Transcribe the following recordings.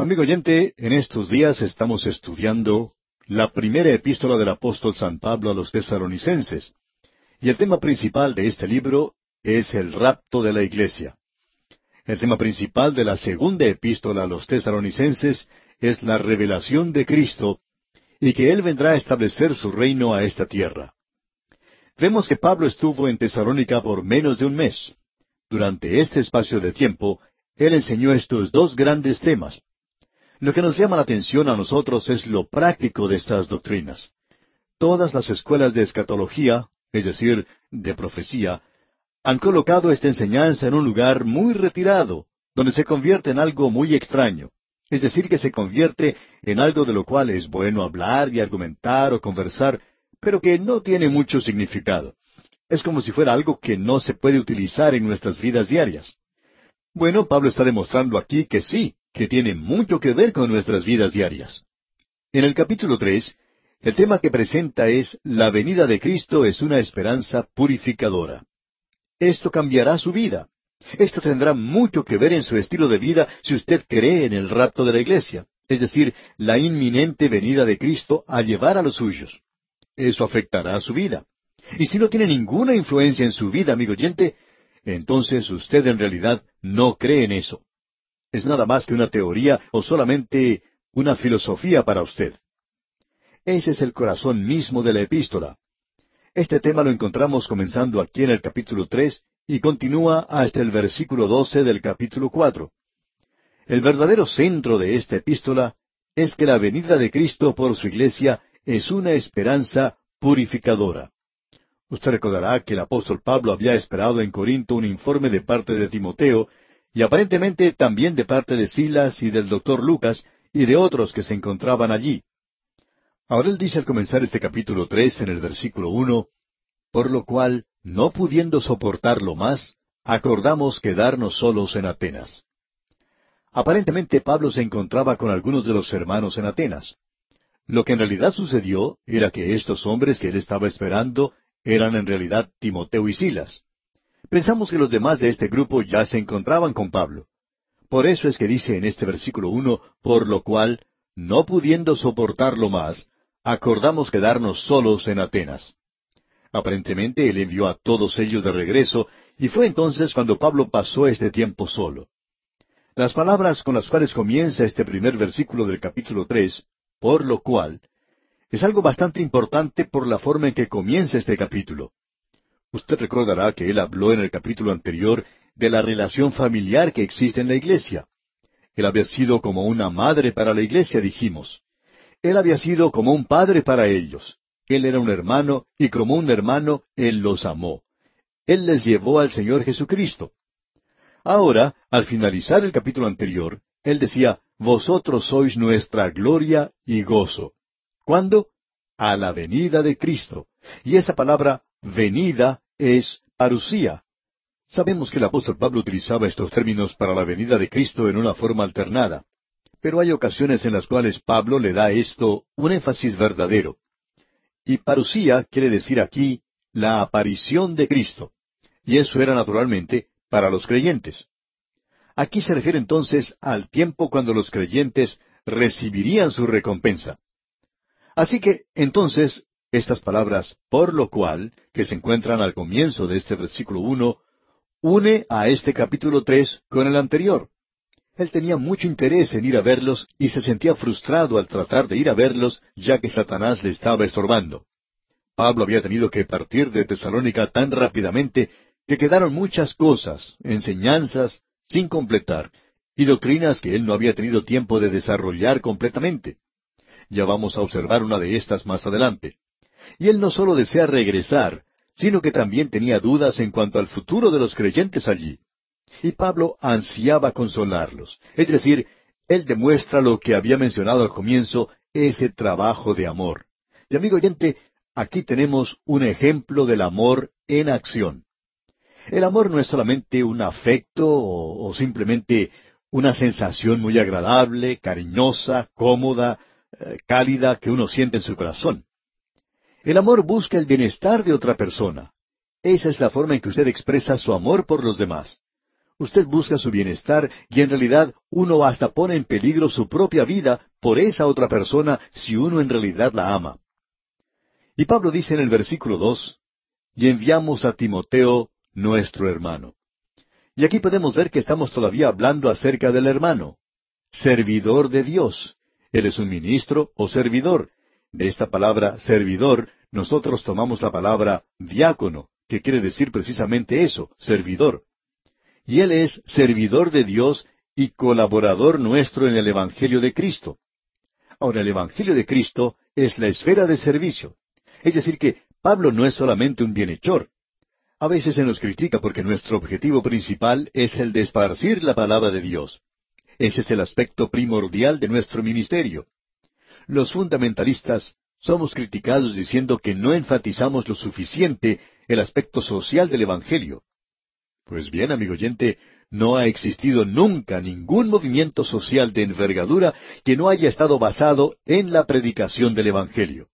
Amigo oyente, en estos días estamos estudiando la primera epístola del apóstol San Pablo a los tesaronicenses. Y el tema principal de este libro es el rapto de la iglesia. El tema principal de la segunda epístola a los tesaronicenses es la revelación de Cristo y que Él vendrá a establecer su reino a esta tierra. Vemos que Pablo estuvo en Tesalónica por menos de un mes. Durante este espacio de tiempo, Él enseñó estos dos grandes temas. Lo que nos llama la atención a nosotros es lo práctico de estas doctrinas. Todas las escuelas de escatología, es decir, de profecía, han colocado esta enseñanza en un lugar muy retirado, donde se convierte en algo muy extraño. Es decir, que se convierte en algo de lo cual es bueno hablar y argumentar o conversar, pero que no tiene mucho significado. Es como si fuera algo que no se puede utilizar en nuestras vidas diarias. Bueno, Pablo está demostrando aquí que sí, que tiene mucho que ver con nuestras vidas diarias. En el capítulo tres, el tema que presenta es La venida de Cristo es una esperanza purificadora. Esto cambiará su vida. Esto tendrá mucho que ver en su estilo de vida si usted cree en el rapto de la iglesia, es decir, la inminente venida de Cristo a llevar a los suyos. Eso afectará a su vida. Y si no tiene ninguna influencia en su vida, amigo oyente, entonces usted en realidad no cree en eso es nada más que una teoría o solamente una filosofía para usted. Ese es el corazón mismo de la epístola. Este tema lo encontramos comenzando aquí en el capítulo tres y continúa hasta el versículo doce del capítulo cuatro. El verdadero centro de esta epístola es que la venida de Cristo por su iglesia es una esperanza purificadora. Usted recordará que el apóstol Pablo había esperado en Corinto un informe de parte de Timoteo y aparentemente también de parte de Silas y del doctor Lucas y de otros que se encontraban allí. Ahora él dice al comenzar este capítulo tres en el versículo uno, por lo cual, no pudiendo soportarlo más, acordamos quedarnos solos en Atenas. Aparentemente Pablo se encontraba con algunos de los hermanos en Atenas. Lo que en realidad sucedió era que estos hombres que él estaba esperando eran en realidad Timoteo y Silas. Pensamos que los demás de este grupo ya se encontraban con Pablo. Por eso es que dice en este versículo uno, por lo cual, no pudiendo soportarlo más, acordamos quedarnos solos en Atenas. Aparentemente él envió a todos ellos de regreso, y fue entonces cuando Pablo pasó este tiempo solo. Las palabras con las cuales comienza este primer versículo del capítulo tres, por lo cual, es algo bastante importante por la forma en que comienza este capítulo. Usted recordará que él habló en el capítulo anterior de la relación familiar que existe en la iglesia. Él había sido como una madre para la iglesia, dijimos. Él había sido como un padre para ellos. Él era un hermano y como un hermano Él los amó. Él les llevó al Señor Jesucristo. Ahora, al finalizar el capítulo anterior, Él decía, Vosotros sois nuestra gloria y gozo. ¿Cuándo? A la venida de Cristo. Y esa palabra venida es parusía. Sabemos que el apóstol Pablo utilizaba estos términos para la venida de Cristo en una forma alternada, pero hay ocasiones en las cuales Pablo le da esto un énfasis verdadero. Y parusía quiere decir aquí la aparición de Cristo, y eso era naturalmente para los creyentes. Aquí se refiere entonces al tiempo cuando los creyentes recibirían su recompensa. Así que entonces estas palabras, por lo cual, que se encuentran al comienzo de este versículo uno, une a este capítulo tres con el anterior. Él tenía mucho interés en ir a verlos y se sentía frustrado al tratar de ir a verlos ya que Satanás le estaba estorbando. Pablo había tenido que partir de Tesalónica tan rápidamente que quedaron muchas cosas, enseñanzas, sin completar, y doctrinas que él no había tenido tiempo de desarrollar completamente. Ya vamos a observar una de estas más adelante. Y él no solo desea regresar, sino que también tenía dudas en cuanto al futuro de los creyentes allí. Y Pablo ansiaba consolarlos. Es decir, él demuestra lo que había mencionado al comienzo, ese trabajo de amor. Y amigo oyente, aquí tenemos un ejemplo del amor en acción. El amor no es solamente un afecto o, simplemente una sensación muy agradable, cariñosa, cómoda, eh, cálida que uno siente en su corazón. El amor busca el bienestar de otra persona. Esa es la forma en que usted expresa su amor por los demás. Usted busca su bienestar y en realidad uno hasta pone en peligro su propia vida por esa otra persona si uno en realidad la ama. Y Pablo dice en el versículo dos, y enviamos a Timoteo, nuestro hermano. Y aquí podemos ver que estamos todavía hablando acerca del hermano, servidor de Dios. Él es un ministro o servidor. De esta palabra servidor, nosotros tomamos la palabra diácono, que quiere decir precisamente eso, servidor. Y él es servidor de Dios y colaborador nuestro en el Evangelio de Cristo. Ahora, el Evangelio de Cristo es la esfera de servicio. Es decir, que Pablo no es solamente un bienhechor, a veces se nos critica porque nuestro objetivo principal es el de esparcir la palabra de Dios. Ese es el aspecto primordial de nuestro ministerio. Los fundamentalistas somos criticados diciendo que no enfatizamos lo suficiente el aspecto social del Evangelio. Pues bien, amigo oyente, no ha existido nunca ningún movimiento social de envergadura que no haya estado basado en la predicación del Evangelio.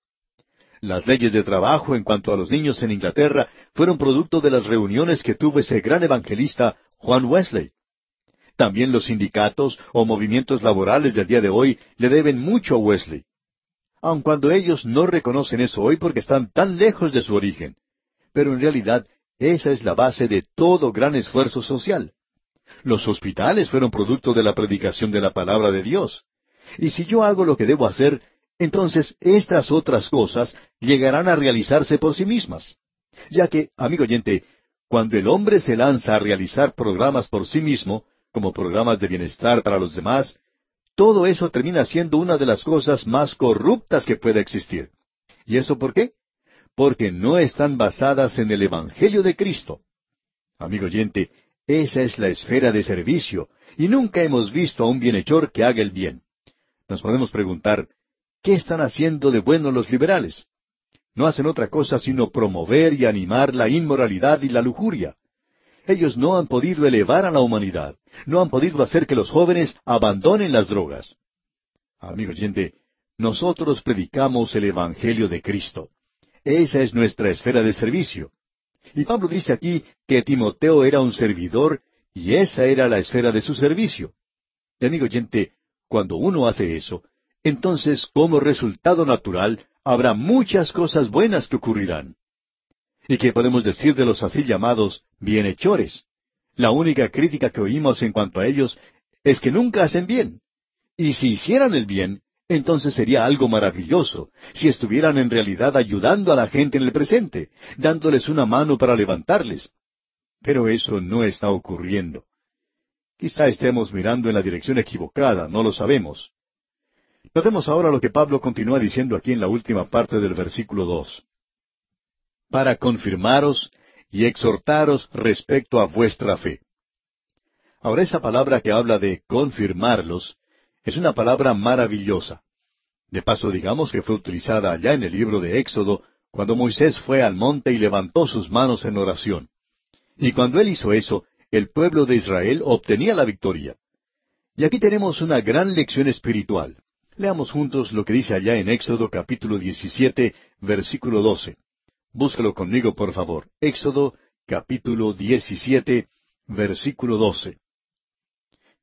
Las leyes de trabajo en cuanto a los niños en Inglaterra fueron producto de las reuniones que tuvo ese gran evangelista Juan Wesley. También los sindicatos o movimientos laborales del día de hoy le deben mucho a Wesley. Aun cuando ellos no reconocen eso hoy porque están tan lejos de su origen. Pero en realidad esa es la base de todo gran esfuerzo social. Los hospitales fueron producto de la predicación de la palabra de Dios. Y si yo hago lo que debo hacer, entonces estas otras cosas llegarán a realizarse por sí mismas. Ya que, amigo oyente, cuando el hombre se lanza a realizar programas por sí mismo, como programas de bienestar para los demás, todo eso termina siendo una de las cosas más corruptas que pueda existir. ¿Y eso por qué? Porque no están basadas en el Evangelio de Cristo. Amigo oyente, esa es la esfera de servicio, y nunca hemos visto a un bienhechor que haga el bien. Nos podemos preguntar, ¿Qué están haciendo de bueno los liberales? No hacen otra cosa sino promover y animar la inmoralidad y la lujuria. Ellos no han podido elevar a la humanidad, no han podido hacer que los jóvenes abandonen las drogas. Amigo oyente, nosotros predicamos el Evangelio de Cristo. Esa es nuestra esfera de servicio. Y Pablo dice aquí que Timoteo era un servidor y esa era la esfera de su servicio. Y amigo oyente, cuando uno hace eso, entonces como resultado natural habrá muchas cosas buenas que ocurrirán. ¿Y qué podemos decir de los así llamados bienhechores? La única crítica que oímos en cuanto a ellos es que nunca hacen bien. Y si hicieran el bien, entonces sería algo maravilloso, si estuvieran en realidad ayudando a la gente en el presente, dándoles una mano para levantarles. Pero eso no está ocurriendo. Quizá estemos mirando en la dirección equivocada, no lo sabemos. Notemos ahora lo que Pablo continúa diciendo aquí en la última parte del versículo dos. Para confirmaros y exhortaros respecto a vuestra fe. Ahora esa palabra que habla de confirmarlos es una palabra maravillosa. De paso digamos que fue utilizada allá en el libro de Éxodo cuando Moisés fue al monte y levantó sus manos en oración. Y cuando él hizo eso, el pueblo de Israel obtenía la victoria. Y aquí tenemos una gran lección espiritual. Leamos juntos lo que dice allá en Éxodo capítulo 17, versículo 12. Búscalo conmigo, por favor. Éxodo capítulo 17, versículo 12.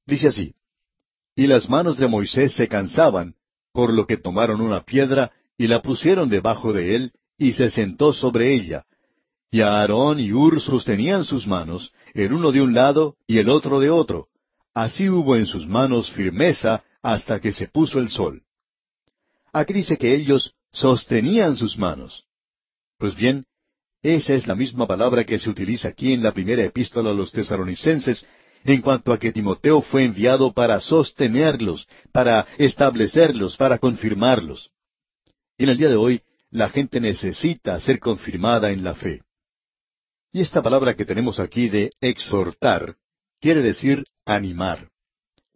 Dice así, Y las manos de Moisés se cansaban, por lo que tomaron una piedra y la pusieron debajo de él, y se sentó sobre ella. Y Aarón y Ur sostenían sus manos, el uno de un lado y el otro de otro. Así hubo en sus manos firmeza hasta que se puso el sol. Aquí dice que ellos sostenían sus manos. Pues bien, esa es la misma palabra que se utiliza aquí en la primera epístola a los tesaronicenses en cuanto a que Timoteo fue enviado para sostenerlos, para establecerlos, para confirmarlos. Y en el día de hoy, la gente necesita ser confirmada en la fe. Y esta palabra que tenemos aquí de exhortar quiere decir animar.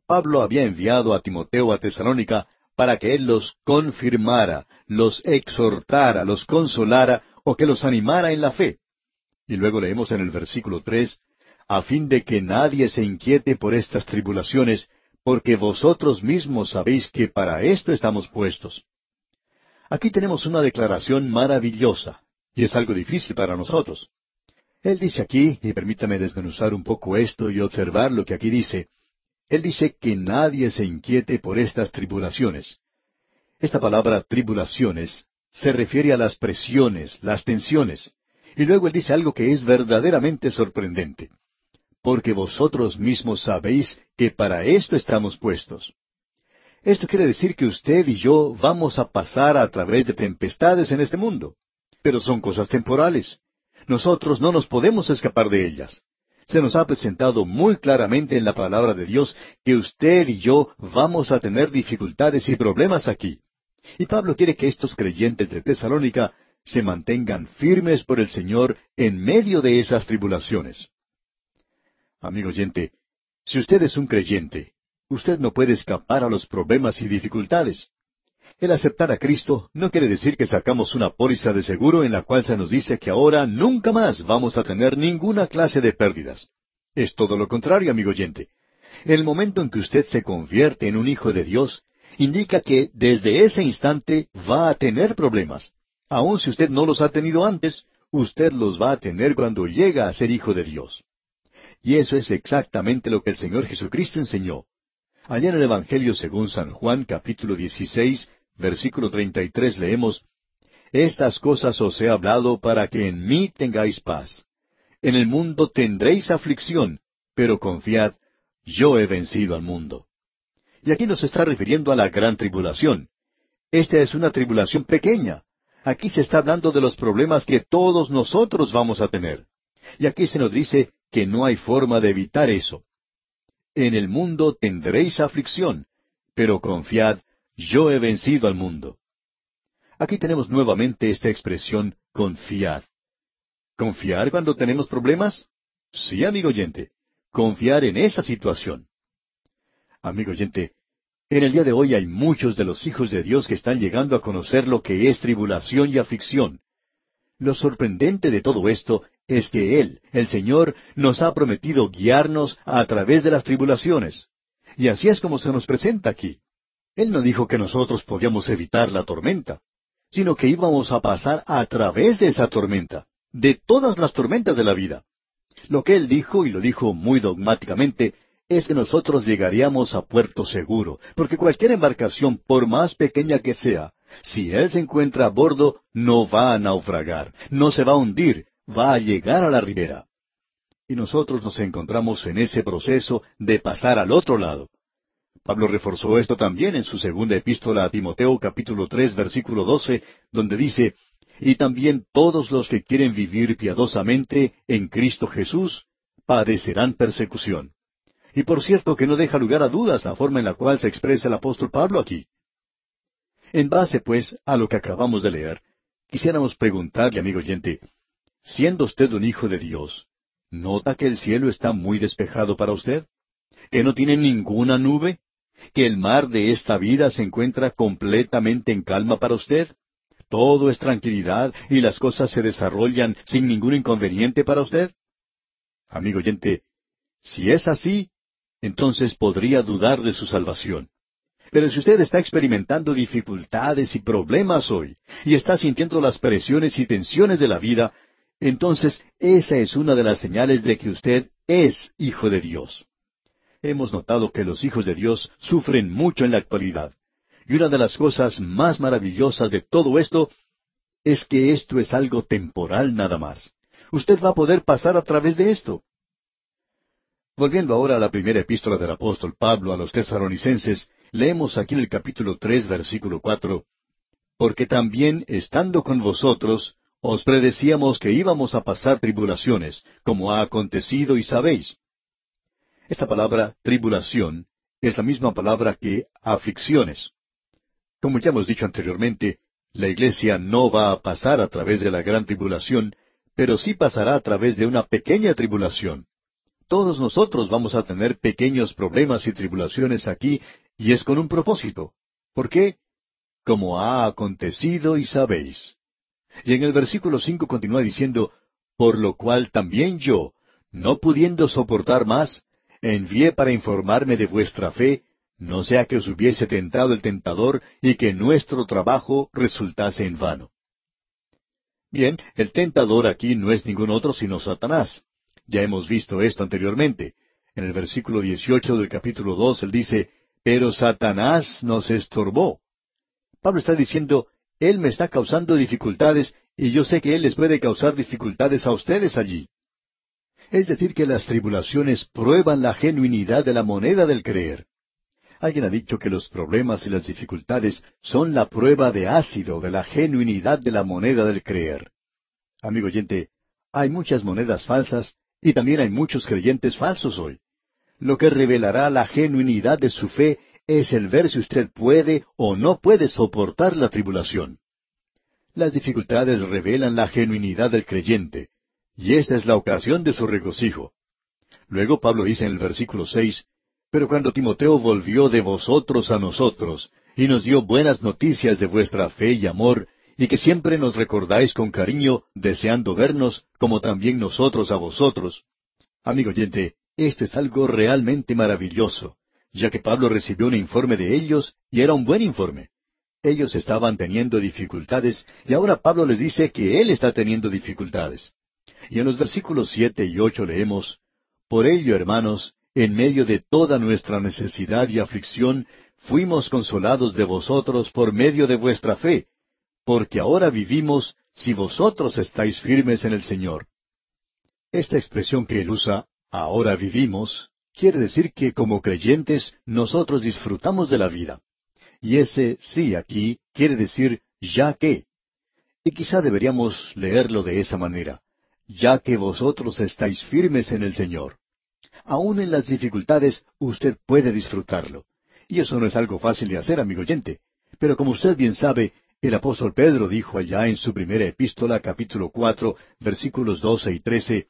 Pablo había enviado a Timoteo a Tesalónica para que él los confirmara, los exhortara, los consolara o que los animara en la fe. Y luego leemos en el versículo tres, a fin de que nadie se inquiete por estas tribulaciones, porque vosotros mismos sabéis que para esto estamos puestos. Aquí tenemos una declaración maravillosa, y es algo difícil para nosotros. Él dice aquí, y permítame desmenuzar un poco esto y observar lo que aquí dice, Él dice que nadie se inquiete por estas tribulaciones. Esta palabra tribulaciones se refiere a las presiones, las tensiones. Y luego Él dice algo que es verdaderamente sorprendente. Porque vosotros mismos sabéis que para esto estamos puestos. Esto quiere decir que usted y yo vamos a pasar a través de tempestades en este mundo. Pero son cosas temporales. Nosotros no nos podemos escapar de ellas. Se nos ha presentado muy claramente en la palabra de Dios que usted y yo vamos a tener dificultades y problemas aquí. Y Pablo quiere que estos creyentes de Tesalónica se mantengan firmes por el Señor en medio de esas tribulaciones. Amigo oyente, si usted es un creyente, usted no puede escapar a los problemas y dificultades. El aceptar a Cristo no quiere decir que sacamos una póliza de seguro en la cual se nos dice que ahora nunca más vamos a tener ninguna clase de pérdidas. Es todo lo contrario, amigo oyente. El momento en que usted se convierte en un hijo de Dios, indica que desde ese instante va a tener problemas. Aun si usted no los ha tenido antes, usted los va a tener cuando llega a ser hijo de Dios. Y eso es exactamente lo que el Señor Jesucristo enseñó. Allá en el Evangelio según San Juan capítulo 16, versículo 33 leemos, Estas cosas os he hablado para que en mí tengáis paz. En el mundo tendréis aflicción, pero confiad, yo he vencido al mundo. Y aquí nos está refiriendo a la gran tribulación. Esta es una tribulación pequeña. Aquí se está hablando de los problemas que todos nosotros vamos a tener. Y aquí se nos dice que no hay forma de evitar eso. En el mundo tendréis aflicción, pero confiad, yo he vencido al mundo. Aquí tenemos nuevamente esta expresión confiad. ¿Confiar cuando tenemos problemas? Sí, amigo oyente. Confiar en esa situación. Amigo oyente, en el día de hoy hay muchos de los hijos de Dios que están llegando a conocer lo que es tribulación y aflicción. Lo sorprendente de todo esto es que Él, el Señor, nos ha prometido guiarnos a través de las tribulaciones. Y así es como se nos presenta aquí. Él no dijo que nosotros podíamos evitar la tormenta, sino que íbamos a pasar a través de esa tormenta, de todas las tormentas de la vida. Lo que Él dijo, y lo dijo muy dogmáticamente, es que nosotros llegaríamos a puerto seguro, porque cualquier embarcación, por más pequeña que sea, si Él se encuentra a bordo, no va a naufragar, no se va a hundir, va a llegar a la ribera. Y nosotros nos encontramos en ese proceso de pasar al otro lado. Pablo reforzó esto también en su segunda epístola a Timoteo capítulo tres versículo doce, donde dice, Y también todos los que quieren vivir piadosamente en Cristo Jesús padecerán persecución. Y por cierto que no deja lugar a dudas la forma en la cual se expresa el apóstol Pablo aquí. En base, pues, a lo que acabamos de leer, quisiéramos preguntarle, amigo oyente, Siendo usted un hijo de Dios, ¿nota que el cielo está muy despejado para usted? ¿Que no tiene ninguna nube? ¿Que el mar de esta vida se encuentra completamente en calma para usted? ¿Todo es tranquilidad y las cosas se desarrollan sin ningún inconveniente para usted? Amigo oyente, si es así, entonces podría dudar de su salvación. Pero si usted está experimentando dificultades y problemas hoy, y está sintiendo las presiones y tensiones de la vida, entonces esa es una de las señales de que usted es hijo de Dios. Hemos notado que los hijos de Dios sufren mucho en la actualidad. Y una de las cosas más maravillosas de todo esto es que esto es algo temporal nada más. Usted va a poder pasar a través de esto. Volviendo ahora a la primera epístola del apóstol Pablo a los tesaronicenses, leemos aquí en el capítulo tres, versículo cuatro, Porque también, estando con vosotros, os predecíamos que íbamos a pasar tribulaciones, como ha acontecido y sabéis. Esta palabra tribulación es la misma palabra que aflicciones. Como ya hemos dicho anteriormente, la iglesia no va a pasar a través de la gran tribulación, pero sí pasará a través de una pequeña tribulación. Todos nosotros vamos a tener pequeños problemas y tribulaciones aquí, y es con un propósito. ¿Por qué? Como ha acontecido y sabéis. Y en el versículo cinco continúa diciendo, Por lo cual también yo, no pudiendo soportar más, envié para informarme de vuestra fe, no sea que os hubiese tentado el tentador y que nuestro trabajo resultase en vano. Bien, el tentador aquí no es ningún otro sino Satanás. Ya hemos visto esto anteriormente. En el versículo 18 del capítulo 2 él dice, Pero Satanás nos estorbó. Pablo está diciendo, Él me está causando dificultades y yo sé que Él les puede causar dificultades a ustedes allí. Es decir, que las tribulaciones prueban la genuinidad de la moneda del creer. Alguien ha dicho que los problemas y las dificultades son la prueba de ácido de la genuinidad de la moneda del creer. Amigo oyente, hay muchas monedas falsas y también hay muchos creyentes falsos hoy. Lo que revelará la genuinidad de su fe es el ver si usted puede o no puede soportar la tribulación. Las dificultades revelan la genuinidad del creyente, y esta es la ocasión de su regocijo. Luego Pablo dice en el versículo seis, Pero cuando Timoteo volvió de vosotros a nosotros, y nos dio buenas noticias de vuestra fe y amor, y que siempre nos recordáis con cariño, deseando vernos, como también nosotros a vosotros. Amigo oyente, esto es algo realmente maravilloso, ya que Pablo recibió un informe de ellos, y era un buen informe. Ellos estaban teniendo dificultades, y ahora Pablo les dice que él está teniendo dificultades. Y en los versículos siete y ocho leemos, Por ello, hermanos, en medio de toda nuestra necesidad y aflicción, fuimos consolados de vosotros por medio de vuestra fe, porque ahora vivimos si vosotros estáis firmes en el Señor. Esta expresión que él usa, ahora vivimos, quiere decir que como creyentes nosotros disfrutamos de la vida. Y ese sí aquí quiere decir ya que. Y quizá deberíamos leerlo de esa manera ya que vosotros estáis firmes en el Señor. Aún en las dificultades usted puede disfrutarlo. Y eso no es algo fácil de hacer, amigo oyente. Pero como usted bien sabe, el apóstol Pedro dijo allá en su primera epístola, capítulo cuatro, versículos doce y trece,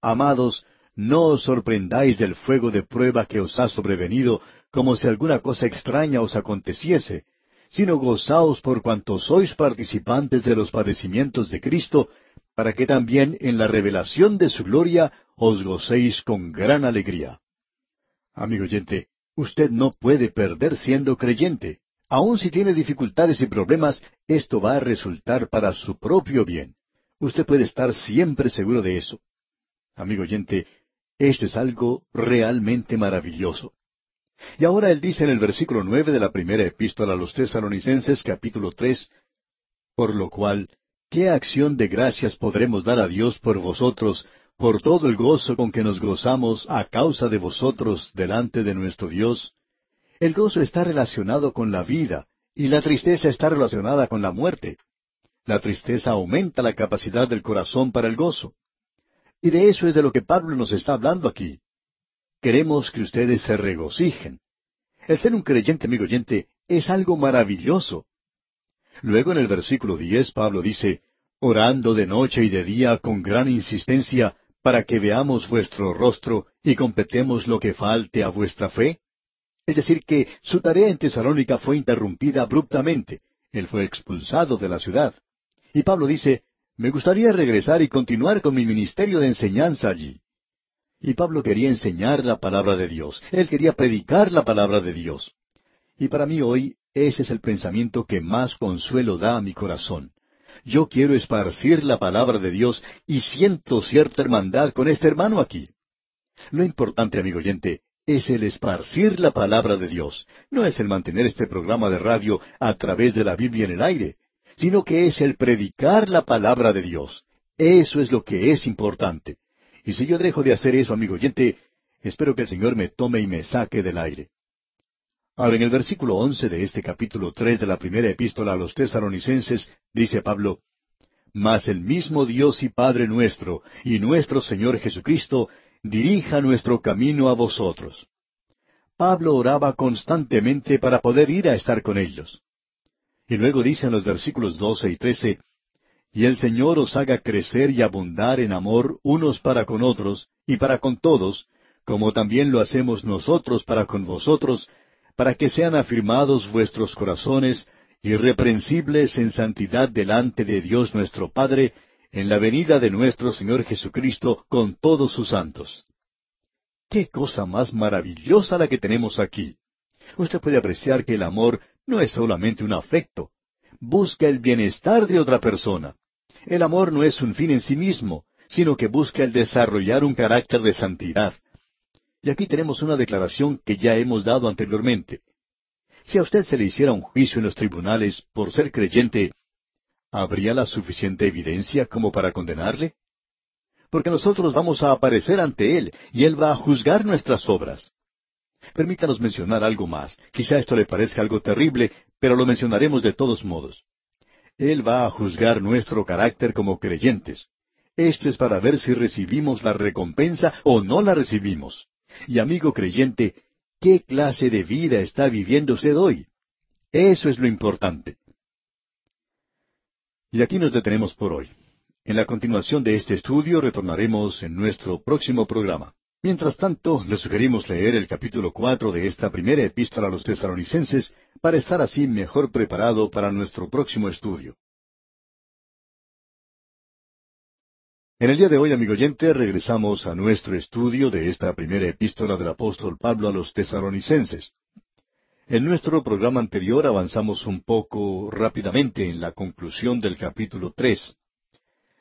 Amados, no os sorprendáis del fuego de prueba que os ha sobrevenido, como si alguna cosa extraña os aconteciese, sino gozaos por cuanto sois participantes de los padecimientos de Cristo, para que también en la revelación de su gloria os gocéis con gran alegría. Amigo oyente, usted no puede perder siendo creyente. Aun si tiene dificultades y problemas, esto va a resultar para su propio bien. Usted puede estar siempre seguro de eso. Amigo oyente, esto es algo realmente maravilloso. Y ahora él dice en el versículo nueve de la primera epístola a los tesalonicenses capítulo tres, por lo cual ¿Qué acción de gracias podremos dar a Dios por vosotros, por todo el gozo con que nos gozamos a causa de vosotros delante de nuestro Dios? El gozo está relacionado con la vida y la tristeza está relacionada con la muerte. La tristeza aumenta la capacidad del corazón para el gozo. Y de eso es de lo que Pablo nos está hablando aquí. Queremos que ustedes se regocijen. El ser un creyente, amigo oyente, es algo maravilloso. Luego en el versículo diez Pablo dice, orando de noche y de día con gran insistencia, para que veamos vuestro rostro y completemos lo que falte a vuestra fe? Es decir, que su tarea en Tesalónica fue interrumpida abruptamente. Él fue expulsado de la ciudad. Y Pablo dice, me gustaría regresar y continuar con mi ministerio de enseñanza allí. Y Pablo quería enseñar la palabra de Dios. Él quería predicar la palabra de Dios. Y para mí hoy ese es el pensamiento que más consuelo da a mi corazón. Yo quiero esparcir la palabra de Dios y siento cierta hermandad con este hermano aquí. Lo importante, amigo oyente, es el esparcir la palabra de Dios. No es el mantener este programa de radio a través de la Biblia en el aire, sino que es el predicar la palabra de Dios. Eso es lo que es importante. Y si yo dejo de hacer eso, amigo oyente, espero que el Señor me tome y me saque del aire. Ahora, en el versículo once de este capítulo tres de la primera epístola a los tesalonicenses, dice Pablo, Mas el mismo Dios y Padre nuestro, y nuestro Señor Jesucristo, dirija nuestro camino a vosotros. Pablo oraba constantemente para poder ir a estar con ellos. Y luego dice en los versículos doce y trece, Y el Señor os haga crecer y abundar en amor unos para con otros y para con todos, como también lo hacemos nosotros para con vosotros, para que sean afirmados vuestros corazones, irreprensibles en santidad delante de Dios nuestro Padre, en la venida de nuestro Señor Jesucristo con todos sus santos. ¡Qué cosa más maravillosa la que tenemos aquí! Usted puede apreciar que el amor no es solamente un afecto, busca el bienestar de otra persona. El amor no es un fin en sí mismo, sino que busca el desarrollar un carácter de santidad. Y aquí tenemos una declaración que ya hemos dado anteriormente. Si a usted se le hiciera un juicio en los tribunales por ser creyente, ¿habría la suficiente evidencia como para condenarle? Porque nosotros vamos a aparecer ante Él y Él va a juzgar nuestras obras. Permítanos mencionar algo más. Quizá esto le parezca algo terrible, pero lo mencionaremos de todos modos. Él va a juzgar nuestro carácter como creyentes. Esto es para ver si recibimos la recompensa o no la recibimos. Y amigo creyente, ¿qué clase de vida está viviendo usted hoy? Eso es lo importante. Y aquí nos detenemos por hoy. En la continuación de este estudio retornaremos en nuestro próximo programa. Mientras tanto, le sugerimos leer el capítulo cuatro de esta primera epístola a los tesaronicenses para estar así mejor preparado para nuestro próximo estudio. En el día de hoy, amigo oyente, regresamos a nuestro estudio de esta primera epístola del apóstol Pablo a los tesaronicenses. En nuestro programa anterior avanzamos un poco rápidamente en la conclusión del capítulo tres.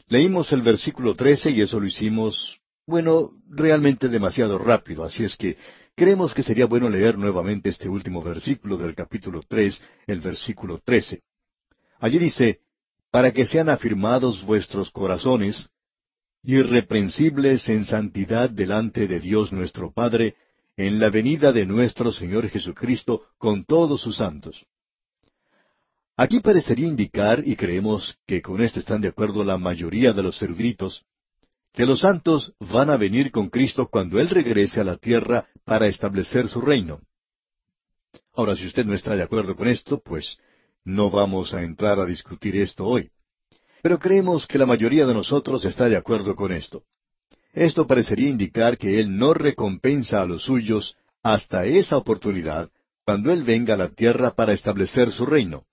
Leímos el versículo trece y eso lo hicimos bueno, realmente demasiado rápido, así es que creemos que sería bueno leer nuevamente este último versículo del capítulo tres, el versículo trece. Allí dice, para que sean afirmados vuestros corazones, irreprensibles en santidad delante de Dios nuestro Padre, en la venida de nuestro Señor Jesucristo con todos sus santos. Aquí parecería indicar, y creemos que con esto están de acuerdo la mayoría de los eruditos, que los santos van a venir con Cristo cuando Él regrese a la tierra para establecer su reino. Ahora, si usted no está de acuerdo con esto, pues no vamos a entrar a discutir esto hoy. Pero creemos que la mayoría de nosotros está de acuerdo con esto. Esto parecería indicar que Él no recompensa a los suyos hasta esa oportunidad, cuando Él venga a la tierra para establecer su reino.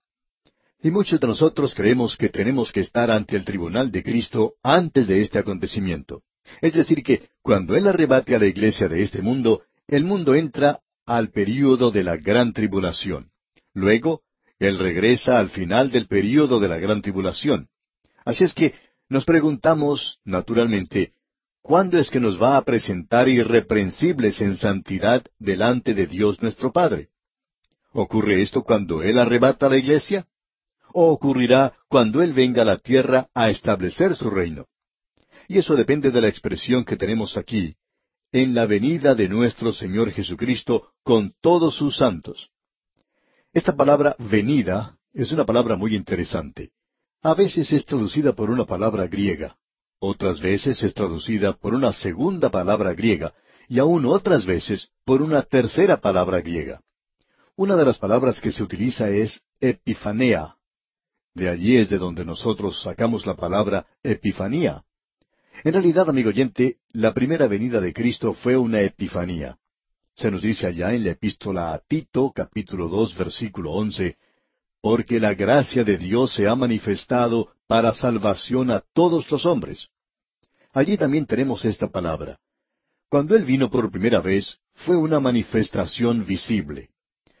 Y muchos de nosotros creemos que tenemos que estar ante el tribunal de Cristo antes de este acontecimiento. Es decir, que cuando Él arrebate a la iglesia de este mundo, el mundo entra al período de la gran tribulación. Luego, Él regresa al final del período de la gran tribulación. Así es que nos preguntamos, naturalmente, ¿cuándo es que nos va a presentar irreprensibles en santidad delante de Dios nuestro Padre? ¿Ocurre esto cuando Él arrebata la iglesia? o ocurrirá cuando Él venga a la tierra a establecer su reino. Y eso depende de la expresión que tenemos aquí, en la venida de nuestro Señor Jesucristo con todos sus santos. Esta palabra venida es una palabra muy interesante. A veces es traducida por una palabra griega, otras veces es traducida por una segunda palabra griega, y aún otras veces por una tercera palabra griega. Una de las palabras que se utiliza es epifanea, de allí es de donde nosotros sacamos la palabra Epifanía. En realidad, amigo oyente, la primera venida de Cristo fue una Epifanía. Se nos dice allá en la epístola a Tito, capítulo dos, versículo once, porque la gracia de Dios se ha manifestado para salvación a todos los hombres. Allí también tenemos esta palabra. Cuando Él vino por primera vez, fue una manifestación visible.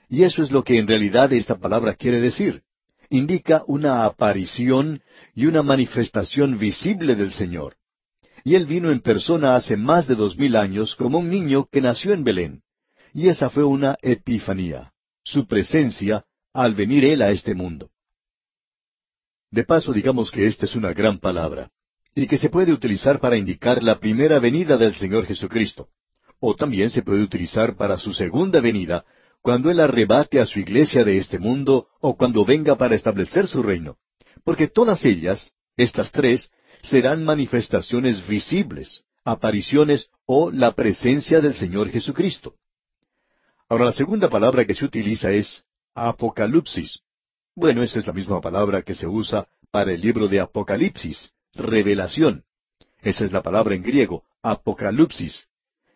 Y eso es lo que en realidad esta palabra quiere decir indica una aparición y una manifestación visible del Señor. Y Él vino en persona hace más de dos mil años como un niño que nació en Belén. Y esa fue una epifanía, su presencia al venir Él a este mundo. De paso, digamos que esta es una gran palabra, y que se puede utilizar para indicar la primera venida del Señor Jesucristo, o también se puede utilizar para su segunda venida, cuando Él arrebate a su iglesia de este mundo o cuando venga para establecer su reino. Porque todas ellas, estas tres, serán manifestaciones visibles, apariciones o la presencia del Señor Jesucristo. Ahora la segunda palabra que se utiliza es apocalipsis. Bueno, esa es la misma palabra que se usa para el libro de Apocalipsis, revelación. Esa es la palabra en griego, apocalipsis,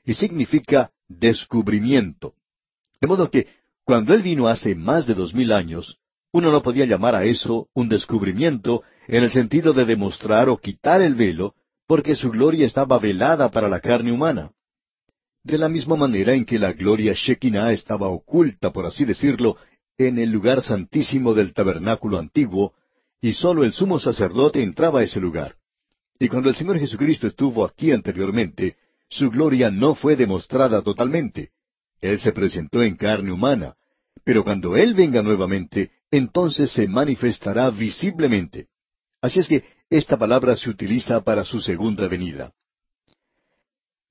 y significa descubrimiento. De modo que, cuando Él vino hace más de dos mil años, uno no podía llamar a eso un descubrimiento en el sentido de demostrar o quitar el velo, porque su gloria estaba velada para la carne humana. De la misma manera en que la gloria Shekinah estaba oculta, por así decirlo, en el lugar santísimo del tabernáculo antiguo, y sólo el sumo sacerdote entraba a ese lugar. Y cuando el Señor Jesucristo estuvo aquí anteriormente, su gloria no fue demostrada totalmente. Él se presentó en carne humana, pero cuando Él venga nuevamente, entonces se manifestará visiblemente. Así es que esta palabra se utiliza para su segunda venida.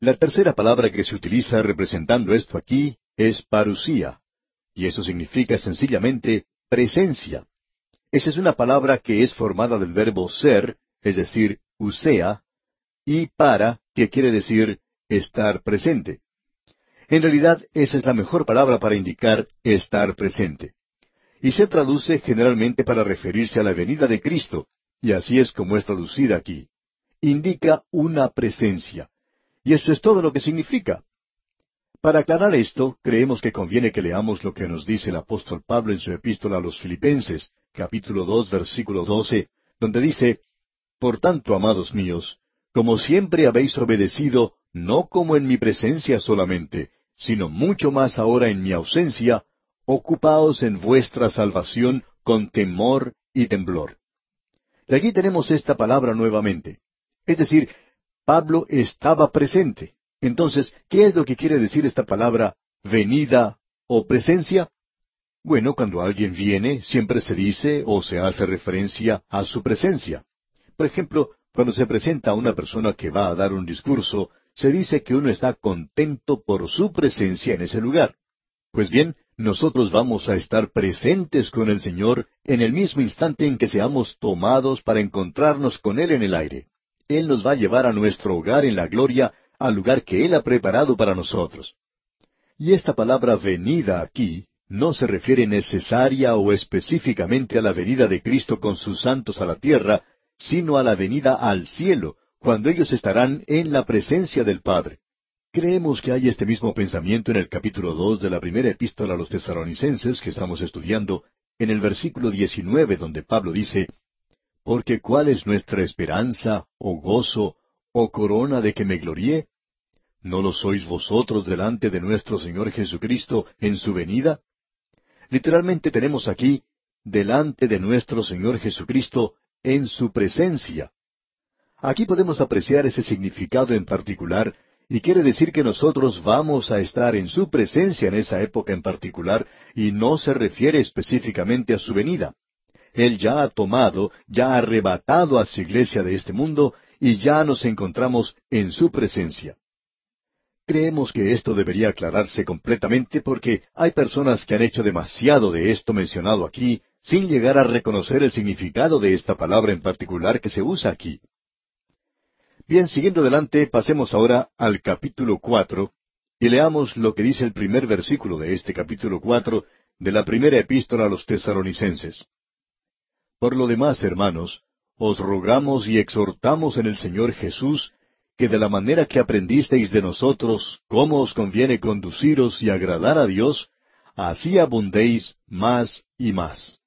La tercera palabra que se utiliza representando esto aquí es parusía, y eso significa sencillamente presencia. Esa es una palabra que es formada del verbo ser, es decir, usea, y para, que quiere decir estar presente. En realidad, esa es la mejor palabra para indicar estar presente. Y se traduce generalmente para referirse a la venida de Cristo, y así es como es traducida aquí. Indica una presencia. Y eso es todo lo que significa. Para aclarar esto, creemos que conviene que leamos lo que nos dice el apóstol Pablo en su epístola a los Filipenses, capítulo dos, versículo doce, donde dice, Por tanto, amados míos, como siempre habéis obedecido, no como en mi presencia solamente, sino mucho más ahora en mi ausencia, ocupaos en vuestra salvación con temor y temblor. Y aquí tenemos esta palabra nuevamente. Es decir, Pablo estaba presente. Entonces, ¿qué es lo que quiere decir esta palabra venida o presencia? Bueno, cuando alguien viene, siempre se dice o se hace referencia a su presencia. Por ejemplo, cuando se presenta a una persona que va a dar un discurso, se dice que uno está contento por su presencia en ese lugar. Pues bien, nosotros vamos a estar presentes con el Señor en el mismo instante en que seamos tomados para encontrarnos con Él en el aire. Él nos va a llevar a nuestro hogar en la gloria, al lugar que Él ha preparado para nosotros. Y esta palabra venida aquí no se refiere necesaria o específicamente a la venida de Cristo con sus santos a la tierra, sino a la venida al cielo, cuando ellos estarán en la presencia del Padre. Creemos que hay este mismo pensamiento en el capítulo dos de la primera epístola a los tesaronicenses que estamos estudiando, en el versículo diecinueve, donde Pablo dice, Porque cuál es nuestra esperanza, o gozo, o corona de que me gloríe? ¿No lo sois vosotros delante de nuestro Señor Jesucristo en su venida? Literalmente tenemos aquí, delante de nuestro Señor Jesucristo en su presencia. Aquí podemos apreciar ese significado en particular y quiere decir que nosotros vamos a estar en su presencia en esa época en particular y no se refiere específicamente a su venida. Él ya ha tomado, ya ha arrebatado a su iglesia de este mundo y ya nos encontramos en su presencia. Creemos que esto debería aclararse completamente porque hay personas que han hecho demasiado de esto mencionado aquí sin llegar a reconocer el significado de esta palabra en particular que se usa aquí. Bien, siguiendo adelante, pasemos ahora al capítulo cuatro y leamos lo que dice el primer versículo de este capítulo cuatro de la primera epístola a los tesaronicenses. Por lo demás, hermanos, os rogamos y exhortamos en el Señor Jesús que de la manera que aprendisteis de nosotros cómo os conviene conduciros y agradar a Dios, así abundéis más y más.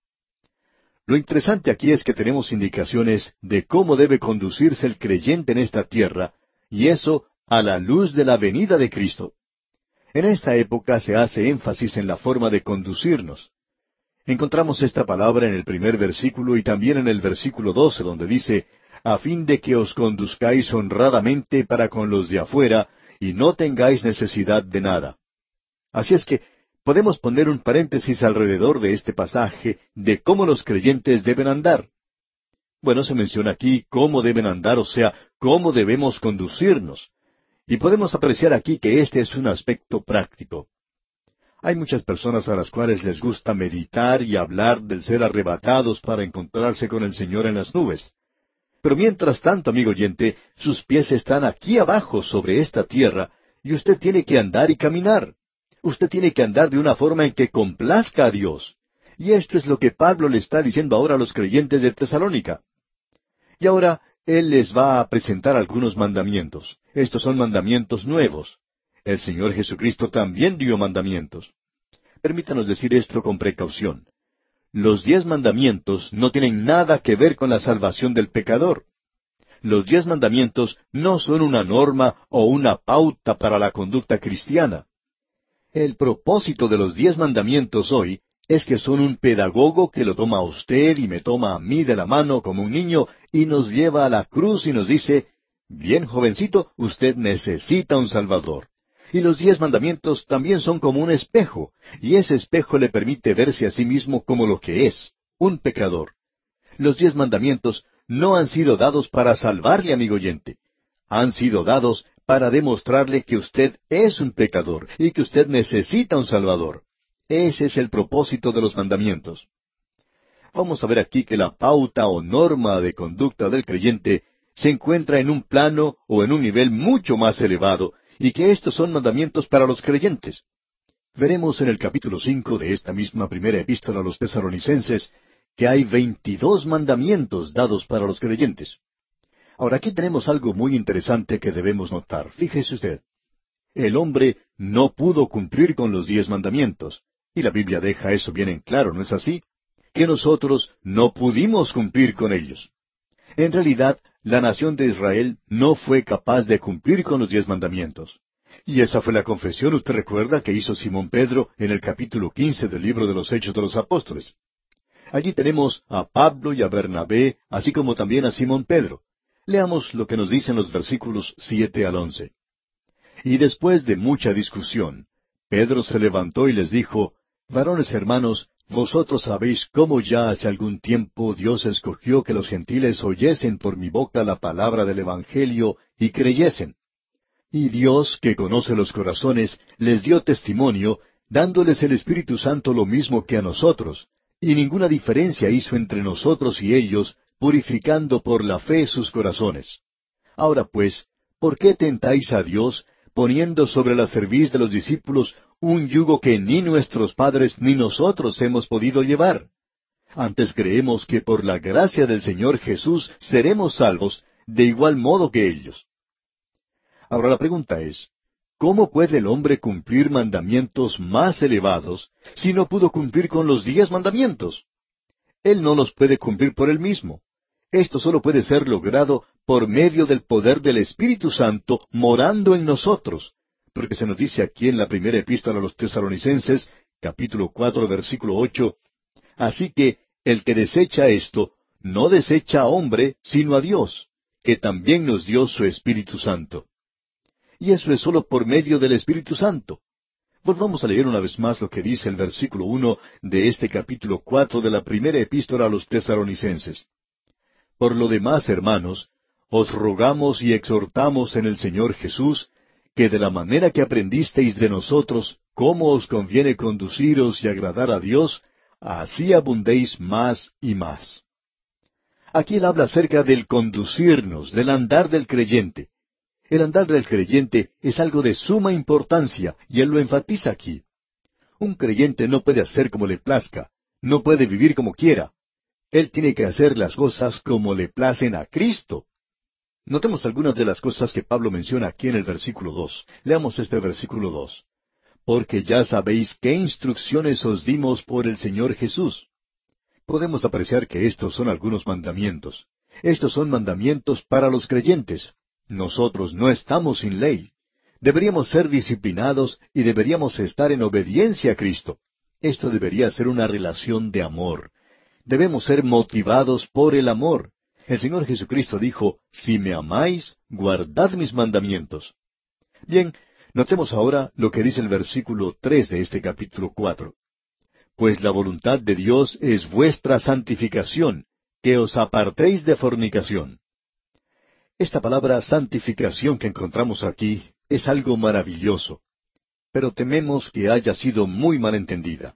Lo interesante aquí es que tenemos indicaciones de cómo debe conducirse el creyente en esta tierra, y eso a la luz de la venida de Cristo. En esta época se hace énfasis en la forma de conducirnos. Encontramos esta palabra en el primer versículo y también en el versículo doce, donde dice, a fin de que os conduzcáis honradamente para con los de afuera, y no tengáis necesidad de nada. Así es que podemos poner un paréntesis alrededor de este pasaje de cómo los creyentes deben andar. Bueno, se menciona aquí cómo deben andar, o sea, cómo debemos conducirnos. Y podemos apreciar aquí que este es un aspecto práctico. Hay muchas personas a las cuales les gusta meditar y hablar del ser arrebatados para encontrarse con el Señor en las nubes. Pero mientras tanto, amigo oyente, sus pies están aquí abajo sobre esta tierra, y usted tiene que andar y caminar. Usted tiene que andar de una forma en que complazca a Dios. Y esto es lo que Pablo le está diciendo ahora a los creyentes de Tesalónica. Y ahora Él les va a presentar algunos mandamientos. Estos son mandamientos nuevos. El Señor Jesucristo también dio mandamientos. Permítanos decir esto con precaución. Los diez mandamientos no tienen nada que ver con la salvación del pecador. Los diez mandamientos no son una norma o una pauta para la conducta cristiana. El propósito de los diez mandamientos hoy es que son un pedagogo que lo toma a usted y me toma a mí de la mano como un niño y nos lleva a la cruz y nos dice, bien jovencito, usted necesita un Salvador. Y los diez mandamientos también son como un espejo, y ese espejo le permite verse a sí mismo como lo que es, un pecador. Los diez mandamientos no han sido dados para salvarle, amigo oyente. Han sido dados para demostrarle que usted es un pecador y que usted necesita un Salvador. Ese es el propósito de los mandamientos. Vamos a ver aquí que la pauta o norma de conducta del creyente se encuentra en un plano o en un nivel mucho más elevado, y que estos son mandamientos para los creyentes. Veremos en el capítulo cinco de esta misma primera epístola a los tesalonicenses que hay veintidós mandamientos dados para los creyentes. Ahora aquí tenemos algo muy interesante que debemos notar. Fíjese usted. El hombre no pudo cumplir con los diez mandamientos. Y la Biblia deja eso bien en claro, ¿no es así? Que nosotros no pudimos cumplir con ellos. En realidad, la nación de Israel no fue capaz de cumplir con los diez mandamientos. Y esa fue la confesión, usted recuerda, que hizo Simón Pedro en el capítulo quince del libro de los Hechos de los Apóstoles. Allí tenemos a Pablo y a Bernabé, así como también a Simón Pedro. Leamos lo que nos dicen los versículos siete al once. Y después de mucha discusión, Pedro se levantó y les dijo, Varones hermanos, vosotros sabéis cómo ya hace algún tiempo Dios escogió que los gentiles oyesen por mi boca la palabra del Evangelio y creyesen. Y Dios, que conoce los corazones, les dio testimonio, dándoles el Espíritu Santo lo mismo que a nosotros, y ninguna diferencia hizo entre nosotros y ellos, purificando por la fe sus corazones. Ahora pues, ¿por qué tentáis a Dios, poniendo sobre la cerviz de los discípulos un yugo que ni nuestros padres ni nosotros hemos podido llevar. Antes creemos que por la gracia del Señor Jesús seremos salvos de igual modo que ellos. Ahora la pregunta es, ¿cómo puede el hombre cumplir mandamientos más elevados si no pudo cumplir con los diez mandamientos? Él no los puede cumplir por él mismo. Esto solo puede ser logrado por medio del poder del Espíritu Santo morando en nosotros, porque se nos dice aquí en la primera epístola a los tesalonicenses, capítulo cuatro, versículo ocho, Así que el que desecha esto, no desecha a hombre, sino a Dios, que también nos dio su Espíritu Santo. Y eso es solo por medio del Espíritu Santo. Volvamos a leer una vez más lo que dice el versículo uno de este capítulo cuatro de la primera epístola a los tesalonicenses. Por lo demás, hermanos, os rogamos y exhortamos en el Señor Jesús, que de la manera que aprendisteis de nosotros cómo os conviene conduciros y agradar a Dios, así abundéis más y más. Aquí él habla acerca del conducirnos, del andar del creyente. El andar del creyente es algo de suma importancia, y él lo enfatiza aquí. Un creyente no puede hacer como le plazca, no puede vivir como quiera. Él tiene que hacer las cosas como le placen a Cristo. Notemos algunas de las cosas que Pablo menciona aquí en el versículo dos. Leamos este versículo dos. Porque ya sabéis qué instrucciones os dimos por el Señor Jesús. Podemos apreciar que estos son algunos mandamientos. Estos son mandamientos para los creyentes. Nosotros no estamos sin ley. Deberíamos ser disciplinados y deberíamos estar en obediencia a Cristo. Esto debería ser una relación de amor. Debemos ser motivados por el amor. El Señor Jesucristo dijo, Si me amáis, guardad mis mandamientos. Bien, notemos ahora lo que dice el versículo tres de este capítulo cuatro. Pues la voluntad de Dios es vuestra santificación, que os apartéis de fornicación. Esta palabra santificación que encontramos aquí es algo maravilloso, pero tememos que haya sido muy mal entendida.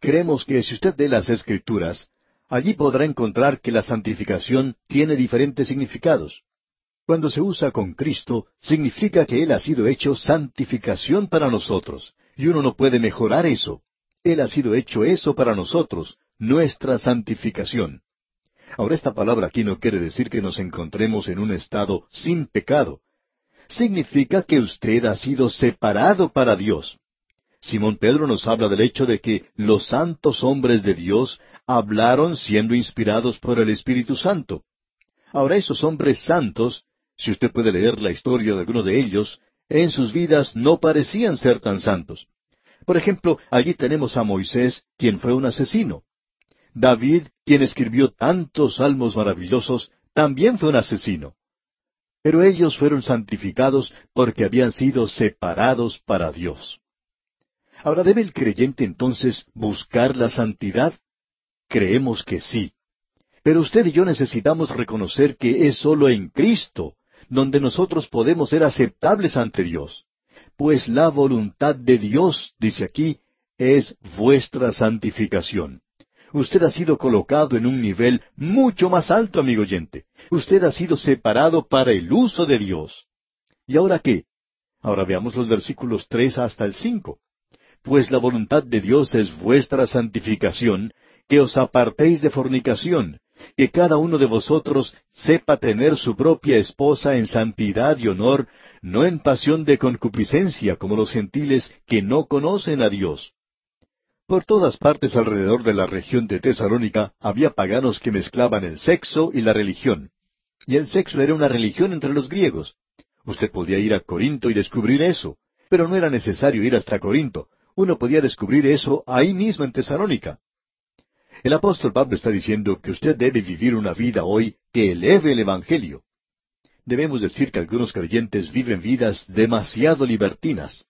Creemos que si usted lee las Escrituras, Allí podrá encontrar que la santificación tiene diferentes significados. Cuando se usa con Cristo, significa que Él ha sido hecho santificación para nosotros, y uno no puede mejorar eso. Él ha sido hecho eso para nosotros, nuestra santificación. Ahora esta palabra aquí no quiere decir que nos encontremos en un estado sin pecado. Significa que usted ha sido separado para Dios. Simón Pedro nos habla del hecho de que los santos hombres de Dios hablaron siendo inspirados por el Espíritu Santo. Ahora esos hombres santos, si usted puede leer la historia de alguno de ellos, en sus vidas no parecían ser tan santos. Por ejemplo, allí tenemos a Moisés, quien fue un asesino. David, quien escribió tantos salmos maravillosos, también fue un asesino. Pero ellos fueron santificados porque habían sido separados para Dios. Ahora, ¿debe el creyente entonces buscar la santidad? Creemos que sí. Pero usted y yo necesitamos reconocer que es sólo en Cristo donde nosotros podemos ser aceptables ante Dios. Pues la voluntad de Dios, dice aquí, es vuestra santificación. Usted ha sido colocado en un nivel mucho más alto, amigo oyente. Usted ha sido separado para el uso de Dios. ¿Y ahora qué? Ahora veamos los versículos tres hasta el cinco. Pues la voluntad de Dios es vuestra santificación, que os apartéis de fornicación, que cada uno de vosotros sepa tener su propia esposa en santidad y honor, no en pasión de concupiscencia como los gentiles que no conocen a Dios por todas partes alrededor de la región de Tesalónica había paganos que mezclaban el sexo y la religión. Y el sexo era una religión entre los griegos. Usted podía ir a Corinto y descubrir eso, pero no era necesario ir hasta Corinto. Uno podía descubrir eso ahí mismo en Tesalónica. El apóstol Pablo está diciendo que usted debe vivir una vida hoy que eleve el Evangelio. Debemos decir que algunos creyentes viven vidas demasiado libertinas,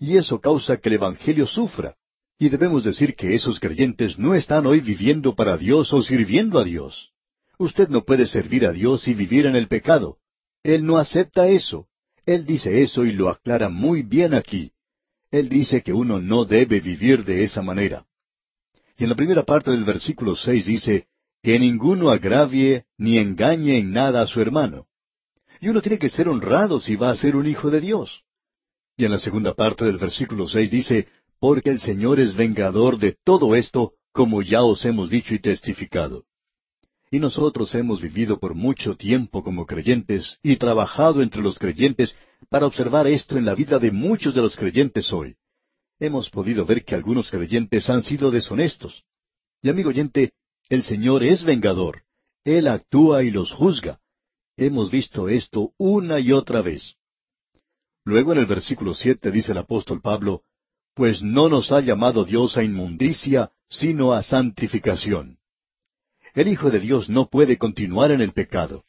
y eso causa que el Evangelio sufra. Y debemos decir que esos creyentes no están hoy viviendo para Dios o sirviendo a Dios. Usted no puede servir a Dios y vivir en el pecado. Él no acepta eso. Él dice eso y lo aclara muy bien aquí. Él dice que uno no debe vivir de esa manera. Y en la primera parte del versículo seis dice, que ninguno agravie ni engañe en nada a su hermano. Y uno tiene que ser honrado si va a ser un hijo de Dios. Y en la segunda parte del versículo seis dice, porque el Señor es vengador de todo esto, como ya os hemos dicho y testificado. Y nosotros hemos vivido por mucho tiempo como creyentes y trabajado entre los creyentes para observar esto en la vida de muchos de los creyentes hoy. Hemos podido ver que algunos creyentes han sido deshonestos. Y amigo oyente, el Señor es vengador. Él actúa y los juzga. Hemos visto esto una y otra vez. Luego en el versículo siete dice el apóstol Pablo, pues no nos ha llamado Dios a inmundicia, sino a santificación. El Hijo de Dios no puede continuar en el pecado.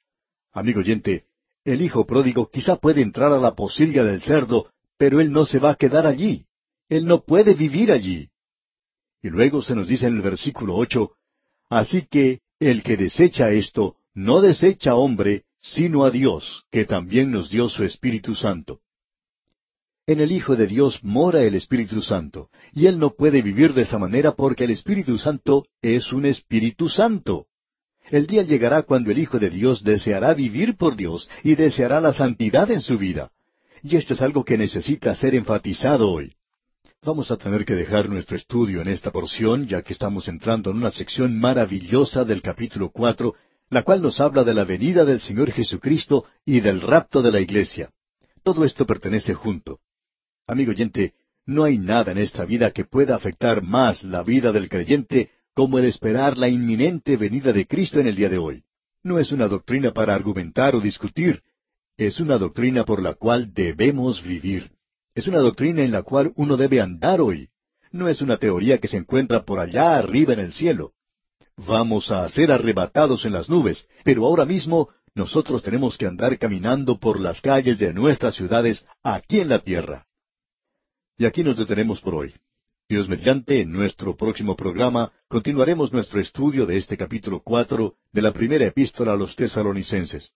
Amigo oyente, el Hijo pródigo quizá puede entrar a la posilla del cerdo, pero él no se va a quedar allí. Él no puede vivir allí. Y luego se nos dice en el versículo ocho, Así que el que desecha esto, no desecha hombre, sino a Dios, que también nos dio su Espíritu Santo. En el Hijo de Dios mora el Espíritu Santo, y Él no puede vivir de esa manera porque el Espíritu Santo es un Espíritu Santo. El día llegará cuando el Hijo de Dios deseará vivir por Dios y deseará la santidad en su vida. Y esto es algo que necesita ser enfatizado hoy. Vamos a tener que dejar nuestro estudio en esta porción, ya que estamos entrando en una sección maravillosa del capítulo cuatro, la cual nos habla de la venida del Señor Jesucristo y del rapto de la iglesia. Todo esto pertenece junto. Amigo oyente, no hay nada en esta vida que pueda afectar más la vida del creyente como el esperar la inminente venida de Cristo en el día de hoy. No es una doctrina para argumentar o discutir, es una doctrina por la cual debemos vivir. Es una doctrina en la cual uno debe andar hoy. No es una teoría que se encuentra por allá arriba en el cielo. Vamos a ser arrebatados en las nubes, pero ahora mismo nosotros tenemos que andar caminando por las calles de nuestras ciudades aquí en la tierra. Y aquí nos detenemos por hoy. Dios mediante, en nuestro próximo programa continuaremos nuestro estudio de este capítulo cuatro de la primera epístola a los tesalonicenses.